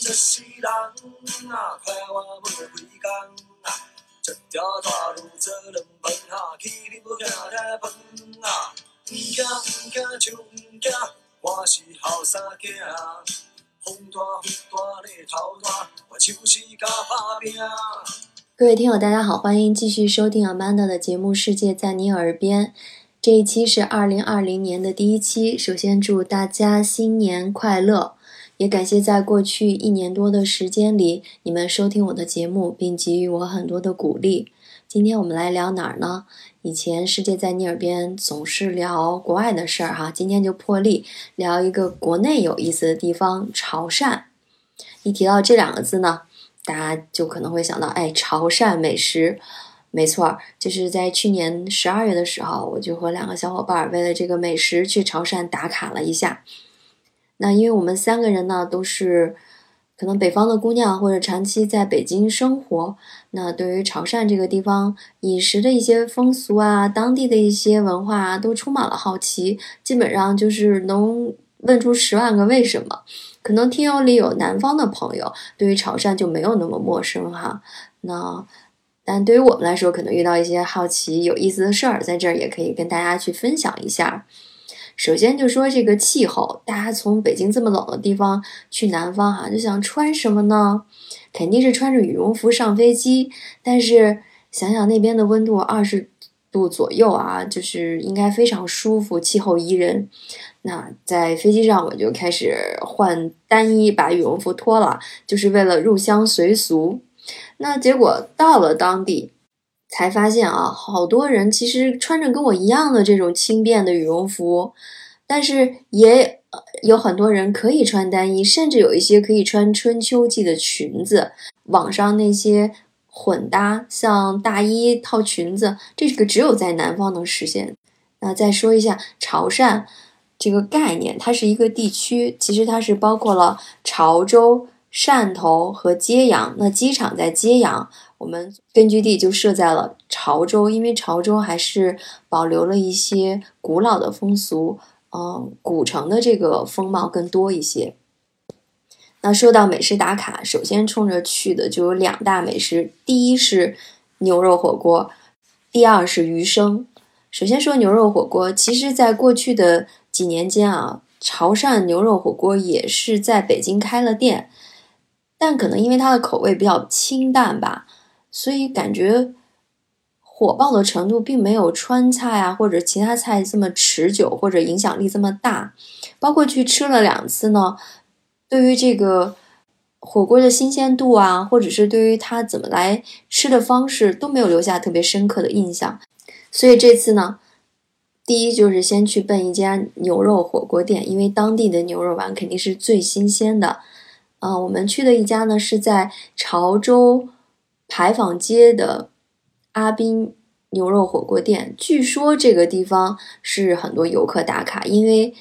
就是人啊，快活无几工啊，一条大路做两分啊，去你要行太远啊，毋惊毋惊就毋惊，我是后生囝，风大雨大日头大，我就是甲打拼。各位听友，大家好，欢迎继续收听 Amanda 的节目《世界在你耳边》。这一期是二零二零年的第一期，首先祝大家新年快乐，也感谢在过去一年多的时间里，你们收听我的节目，并给予我很多的鼓励。今天我们来聊哪儿呢？以前《世界在你耳边》总是聊国外的事儿哈，今天就破例聊一个国内有意思的地方——潮汕。一提到这两个字呢？大家就可能会想到，哎，潮汕美食，没错，就是在去年十二月的时候，我就和两个小伙伴为了这个美食去潮汕打卡了一下。那因为我们三个人呢，都是可能北方的姑娘，或者长期在北京生活，那对于潮汕这个地方饮食的一些风俗啊，当地的一些文化啊，都充满了好奇，基本上就是能问出十万个为什么。可能听友里有南方的朋友，对于潮汕就没有那么陌生哈。那，但对于我们来说，可能遇到一些好奇、有意思的事儿，在这儿也可以跟大家去分享一下。首先就说这个气候，大家从北京这么冷的地方去南方哈，就想穿什么呢？肯定是穿着羽绒服上飞机。但是想想那边的温度二十度左右啊，就是应该非常舒服，气候宜人。那在飞机上，我就开始换单衣，把羽绒服脱了，就是为了入乡随俗。那结果到了当地，才发现啊，好多人其实穿着跟我一样的这种轻便的羽绒服，但是也有很多人可以穿单衣，甚至有一些可以穿春秋季的裙子。网上那些混搭，像大衣套裙子，这个只有在南方能实现。那再说一下潮汕。这个概念，它是一个地区，其实它是包括了潮州、汕头和揭阳。那机场在揭阳，我们根据地就设在了潮州，因为潮州还是保留了一些古老的风俗，嗯，古城的这个风貌更多一些。那说到美食打卡，首先冲着去的就有两大美食，第一是牛肉火锅，第二是鱼生。首先说牛肉火锅，其实在过去的。几年间啊，潮汕牛肉火锅也是在北京开了店，但可能因为它的口味比较清淡吧，所以感觉火爆的程度并没有川菜啊或者其他菜这么持久或者影响力这么大。包括去吃了两次呢，对于这个火锅的新鲜度啊，或者是对于它怎么来吃的方式都没有留下特别深刻的印象。所以这次呢。第一就是先去奔一家牛肉火锅店，因为当地的牛肉丸肯定是最新鲜的。啊，我们去的一家呢是在潮州牌坊街的阿斌牛肉火锅店。据说这个地方是很多游客打卡，因为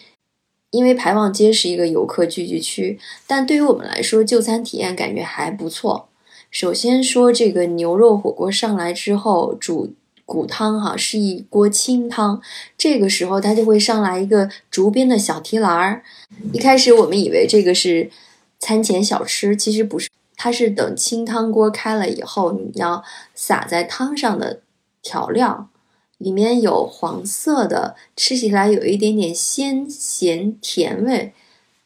因为牌坊街是一个游客聚集区。但对于我们来说，就餐体验感觉还不错。首先说这个牛肉火锅上来之后煮。骨汤哈是一锅清汤，这个时候它就会上来一个竹编的小提篮儿。一开始我们以为这个是餐前小吃，其实不是，它是等清汤锅开了以后，你要撒在汤上的调料，里面有黄色的，吃起来有一点点鲜咸甜味。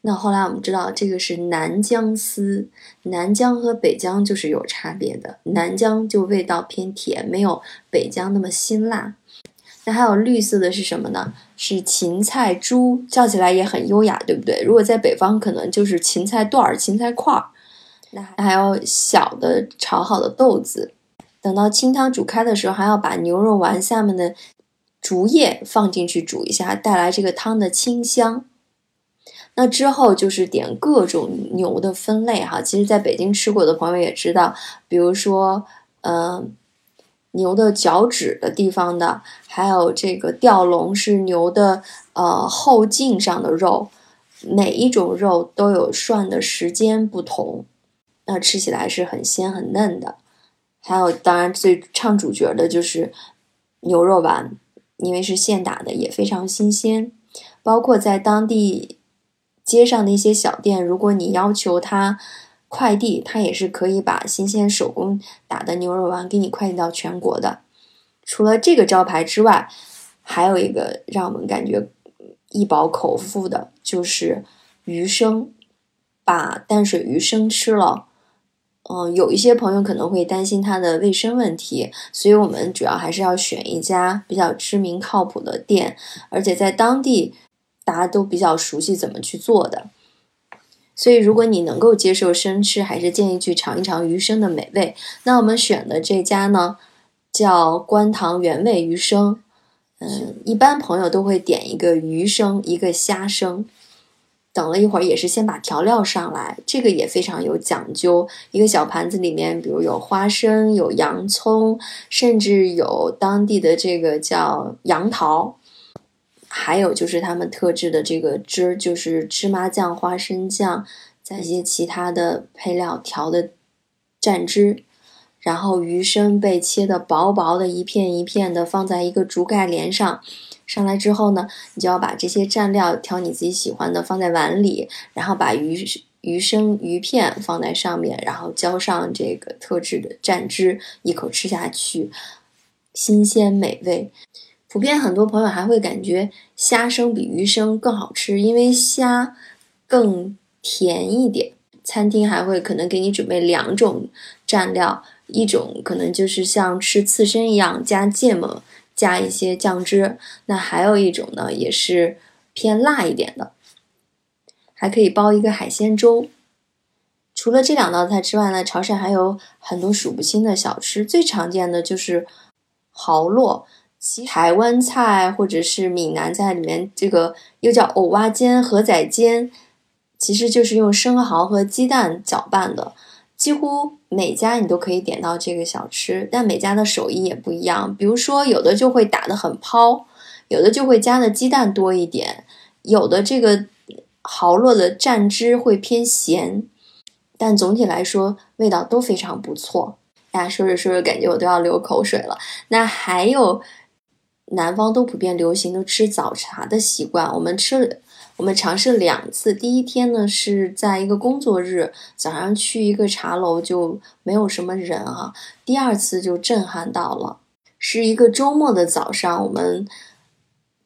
那后来我们知道，这个是南姜丝，南姜和北姜就是有差别的，南姜就味道偏甜，没有北姜那么辛辣。那还有绿色的是什么呢？是芹菜珠，叫起来也很优雅，对不对？如果在北方，可能就是芹菜段儿、芹菜块儿。那还有小的炒好的豆子，等到清汤煮开的时候，还要把牛肉丸下面的竹叶放进去煮一下，带来这个汤的清香。那之后就是点各种牛的分类哈，其实在北京吃过的朋友也知道，比如说，嗯，牛的脚趾的地方的，还有这个吊龙是牛的呃后颈上的肉，每一种肉都有涮的时间不同，那吃起来是很鲜很嫩的。还有当然最唱主角的就是牛肉丸，因为是现打的，也非常新鲜，包括在当地。街上的一些小店，如果你要求他快递，他也是可以把新鲜手工打的牛肉丸给你快递到全国的。除了这个招牌之外，还有一个让我们感觉一饱口福的，就是鱼生，把淡水鱼生吃了。嗯，有一些朋友可能会担心它的卫生问题，所以我们主要还是要选一家比较知名靠谱的店，而且在当地大家都比较熟悉怎么去做的。所以，如果你能够接受生吃，还是建议去尝一尝鱼生的美味。那我们选的这家呢，叫观塘原味鱼生。嗯，一般朋友都会点一个鱼生，一个虾生。等了一会儿，也是先把调料上来，这个也非常有讲究。一个小盘子里面，比如有花生、有洋葱，甚至有当地的这个叫杨桃。还有就是他们特制的这个汁儿，就是芝麻酱、花生酱，再一些其他的配料调的蘸汁，然后鱼生被切的薄薄的一片一片的放在一个竹盖帘上，上来之后呢，你就要把这些蘸料挑你自己喜欢的放在碗里，然后把鱼鱼生鱼片放在上面，然后浇上这个特制的蘸汁，一口吃下去，新鲜美味。普遍很多朋友还会感觉虾生比鱼生更好吃，因为虾更甜一点。餐厅还会可能给你准备两种蘸料，一种可能就是像吃刺身一样加芥末，加一些酱汁；那还有一种呢，也是偏辣一点的，还可以包一个海鲜粥。除了这两道菜之外呢，潮汕还有很多数不清的小吃，最常见的就是蚝烙。其台湾菜或者是闽南菜里面，这个又叫藕蛙煎、河仔煎，其实就是用生蚝和鸡蛋搅拌的。几乎每家你都可以点到这个小吃，但每家的手艺也不一样。比如说，有的就会打得很抛，有的就会加的鸡蛋多一点，有的这个蚝烙的蘸汁会偏咸，但总体来说味道都非常不错。大家说着说着，感觉我都要流口水了。那还有。南方都普遍流行的吃早茶的习惯，我们吃，我们尝试两次。第一天呢是在一个工作日早上去一个茶楼，就没有什么人啊。第二次就震撼到了，是一个周末的早上，我们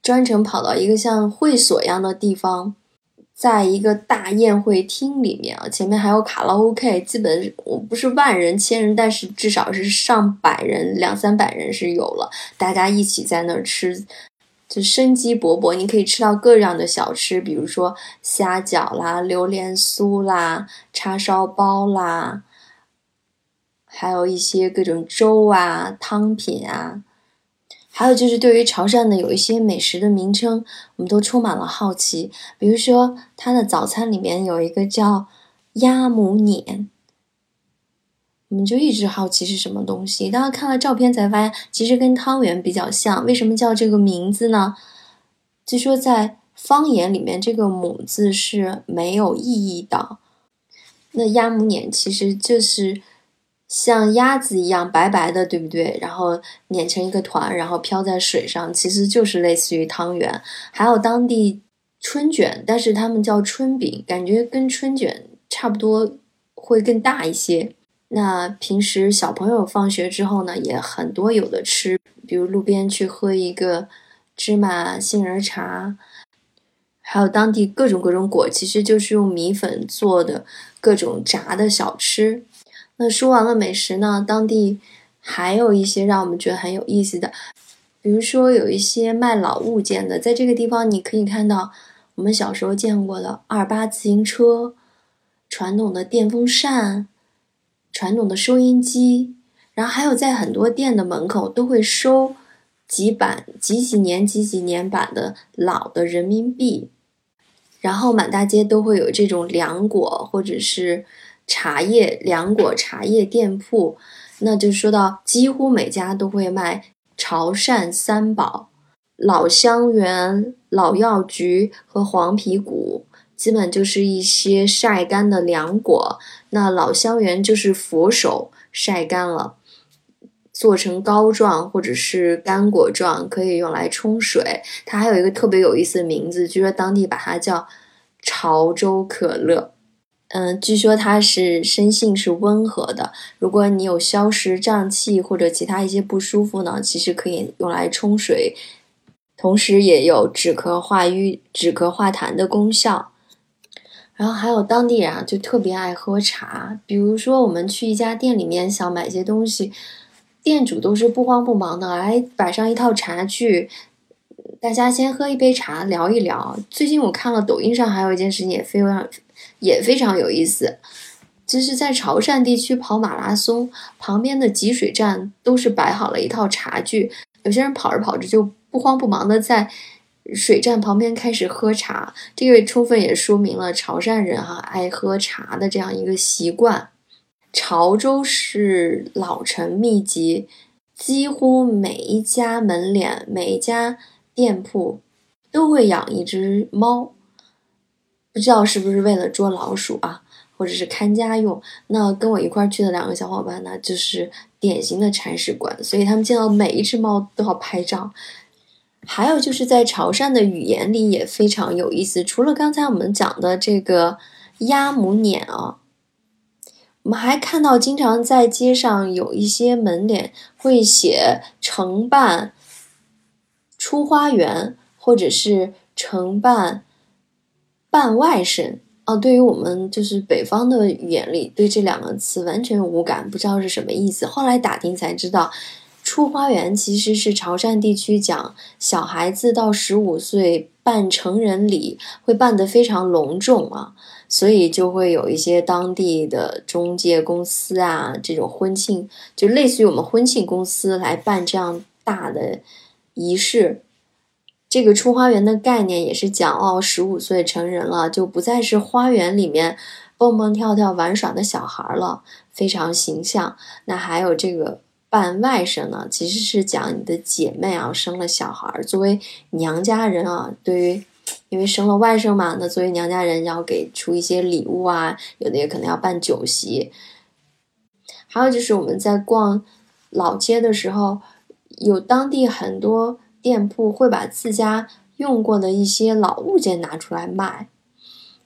专程跑到一个像会所一样的地方。在一个大宴会厅里面啊，前面还有卡拉 OK，基本我不是万人、千人，但是至少是上百人、两三百人是有了，大家一起在那儿吃，就生机勃勃。你可以吃到各样的小吃，比如说虾饺啦、榴莲酥啦、叉烧包啦，还有一些各种粥啊、汤品啊。还有就是，对于潮汕的有一些美食的名称，我们都充满了好奇。比如说，它的早餐里面有一个叫鸭母碾，我们就一直好奇是什么东西。当看了照片才发现，其实跟汤圆比较像。为什么叫这个名字呢？据说在方言里面，这个“母”字是没有意义的。那鸭母碾其实就是。像鸭子一样白白的，对不对？然后碾成一个团，然后飘在水上，其实就是类似于汤圆。还有当地春卷，但是他们叫春饼，感觉跟春卷差不多，会更大一些。那平时小朋友放学之后呢，也很多有的吃，比如路边去喝一个芝麻杏仁茶，还有当地各种各种果，其实就是用米粉做的各种炸的小吃。那说完了美食呢，当地还有一些让我们觉得很有意思的，比如说有一些卖老物件的，在这个地方你可以看到我们小时候见过的二八自行车、传统的电风扇、传统的收音机，然后还有在很多店的门口都会收几版几几年几几年版的老的人民币，然后满大街都会有这种凉果或者是。茶叶凉果茶叶店铺，那就说到几乎每家都会卖潮汕三宝：老香园、老药局和黄皮谷，基本就是一些晒干的凉果。那老香圆就是佛手晒干了，做成膏状或者是干果状，可以用来冲水。它还有一个特别有意思的名字，据说当地把它叫潮州可乐。嗯，据说它是生性是温和的。如果你有消食胀气或者其他一些不舒服呢，其实可以用来冲水，同时也有止咳化瘀、止咳化痰的功效。然后还有当地人啊，就特别爱喝茶。比如说，我们去一家店里面想买些东西，店主都是不慌不忙的，来摆上一套茶具，大家先喝一杯茶，聊一聊。最近我看了抖音上还有一件事情也非常。也非常有意思，就是在潮汕地区跑马拉松，旁边的集水站都是摆好了一套茶具，有些人跑着跑着就不慌不忙的在水站旁边开始喝茶，这个充分也说明了潮汕人哈爱喝茶的这样一个习惯。潮州是老城密集，几乎每一家门脸、每一家店铺都会养一只猫。不知道是不是为了捉老鼠啊，或者是看家用？那跟我一块去的两个小伙伴呢，就是典型的铲屎官，所以他们见到每一只猫都要拍照。还有就是在潮汕的语言里也非常有意思，除了刚才我们讲的这个鸭母撵啊，我们还看到经常在街上有一些门脸会写承办出花园，或者是承办。办外甥哦，对于我们就是北方的语言里，对这两个词完全无感，不知道是什么意思。后来打听才知道，出花园其实是潮汕地区讲小孩子到十五岁办成人礼会办得非常隆重啊，所以就会有一些当地的中介公司啊，这种婚庆就类似于我们婚庆公司来办这样大的仪式。这个出花园的概念也是讲哦，十五岁成人了，就不再是花园里面蹦蹦跳跳玩耍的小孩了，非常形象。那还有这个办外甥呢，其实是讲你的姐妹啊生了小孩儿，作为娘家人啊，对于因为生了外甥嘛，那作为娘家人要给出一些礼物啊，有的也可能要办酒席。还有就是我们在逛老街的时候，有当地很多。店铺会把自家用过的一些老物件拿出来卖，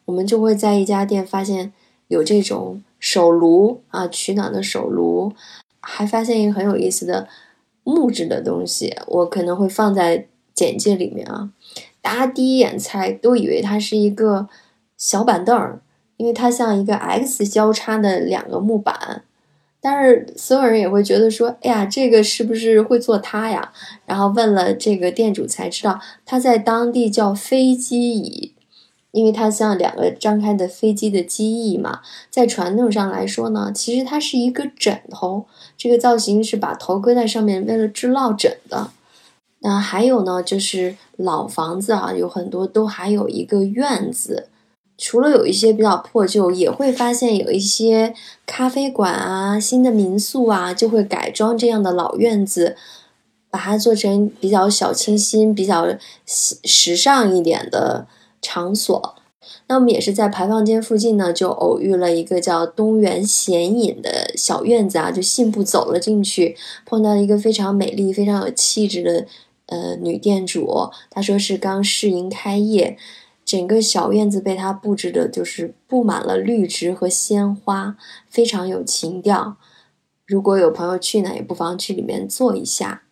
我们就会在一家店发现有这种手炉啊，取暖的手炉，还发现一个很有意思的木质的东西，我可能会放在简介里面啊。大家第一眼猜都以为它是一个小板凳儿，因为它像一个 X 交叉的两个木板。但是所有人也会觉得说，哎呀，这个是不是会做它呀？然后问了这个店主才知道，它在当地叫飞机椅，因为它像两个张开的飞机的机翼嘛。在传统上来说呢，其实它是一个枕头，这个造型是把头搁在上面，为了治落枕的。那还有呢，就是老房子啊，有很多都还有一个院子。除了有一些比较破旧，也会发现有一些咖啡馆啊、新的民宿啊，就会改装这样的老院子，把它做成比较小清新、比较时尚一点的场所。那我们也是在排放间附近呢，就偶遇了一个叫东园闲隐的小院子啊，就信步走了进去，碰到了一个非常美丽、非常有气质的呃女店主，她说是刚试营开业。整个小院子被她布置的，就是布满了绿植和鲜花，非常有情调。如果有朋友去呢，也不妨去里面坐一下。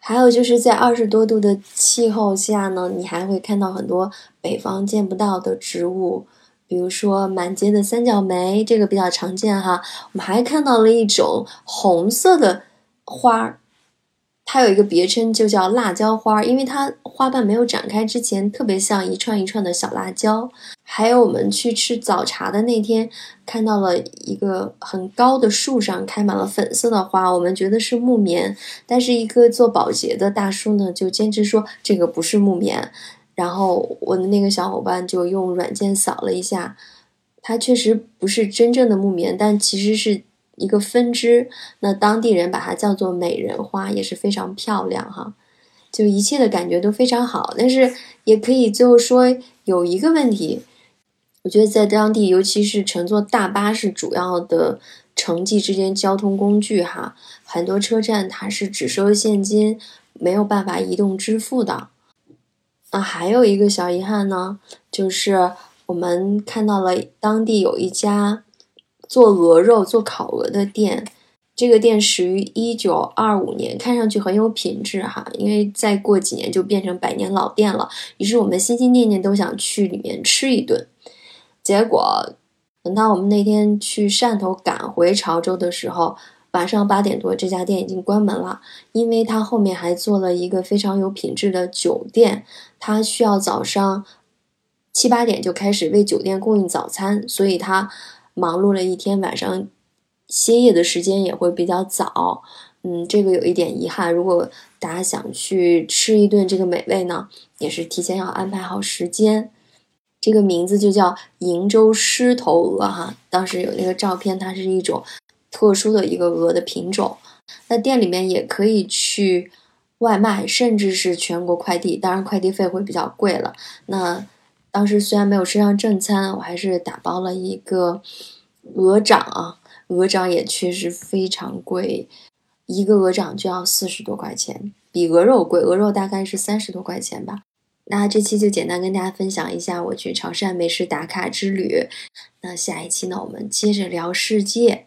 还有就是在二十多度的气候下呢，你还会看到很多北方见不到的植物，比如说满街的三角梅，这个比较常见哈。我们还看到了一种红色的花儿。它有一个别称，就叫辣椒花，因为它花瓣没有展开之前，特别像一串一串的小辣椒。还有我们去吃早茶的那天，看到了一个很高的树上开满了粉色的花，我们觉得是木棉，但是一个做保洁的大叔呢，就坚持说这个不是木棉。然后我的那个小伙伴就用软件扫了一下，它确实不是真正的木棉，但其实是。一个分支，那当地人把它叫做美人花，也是非常漂亮哈，就一切的感觉都非常好。但是也可以最后说有一个问题，我觉得在当地，尤其是乘坐大巴是主要的城际之间交通工具哈，很多车站它是只收现金，没有办法移动支付的。啊，还有一个小遗憾呢，就是我们看到了当地有一家做鹅肉、做烤鹅的店。这个店始于一九二五年，看上去很有品质哈，因为再过几年就变成百年老店了。于是我们心心念念都想去里面吃一顿。结果等到我们那天去汕头赶回潮州的时候，晚上八点多，这家店已经关门了，因为它后面还做了一个非常有品质的酒店，它需要早上七八点就开始为酒店供应早餐，所以他忙碌了一天，晚上。歇业的时间也会比较早，嗯，这个有一点遗憾。如果大家想去吃一顿这个美味呢，也是提前要安排好时间。这个名字就叫瀛洲狮头鹅哈，当时有那个照片，它是一种特殊的一个鹅的品种。那店里面也可以去外卖，甚至是全国快递，当然快递费会比较贵了。那当时虽然没有吃上正餐，我还是打包了一个鹅掌啊。鹅掌也确实非常贵，一个鹅掌就要四十多块钱，比鹅肉贵。鹅肉大概是三十多块钱吧。那这期就简单跟大家分享一下我去潮汕美食打卡之旅。那下一期呢，我们接着聊世界。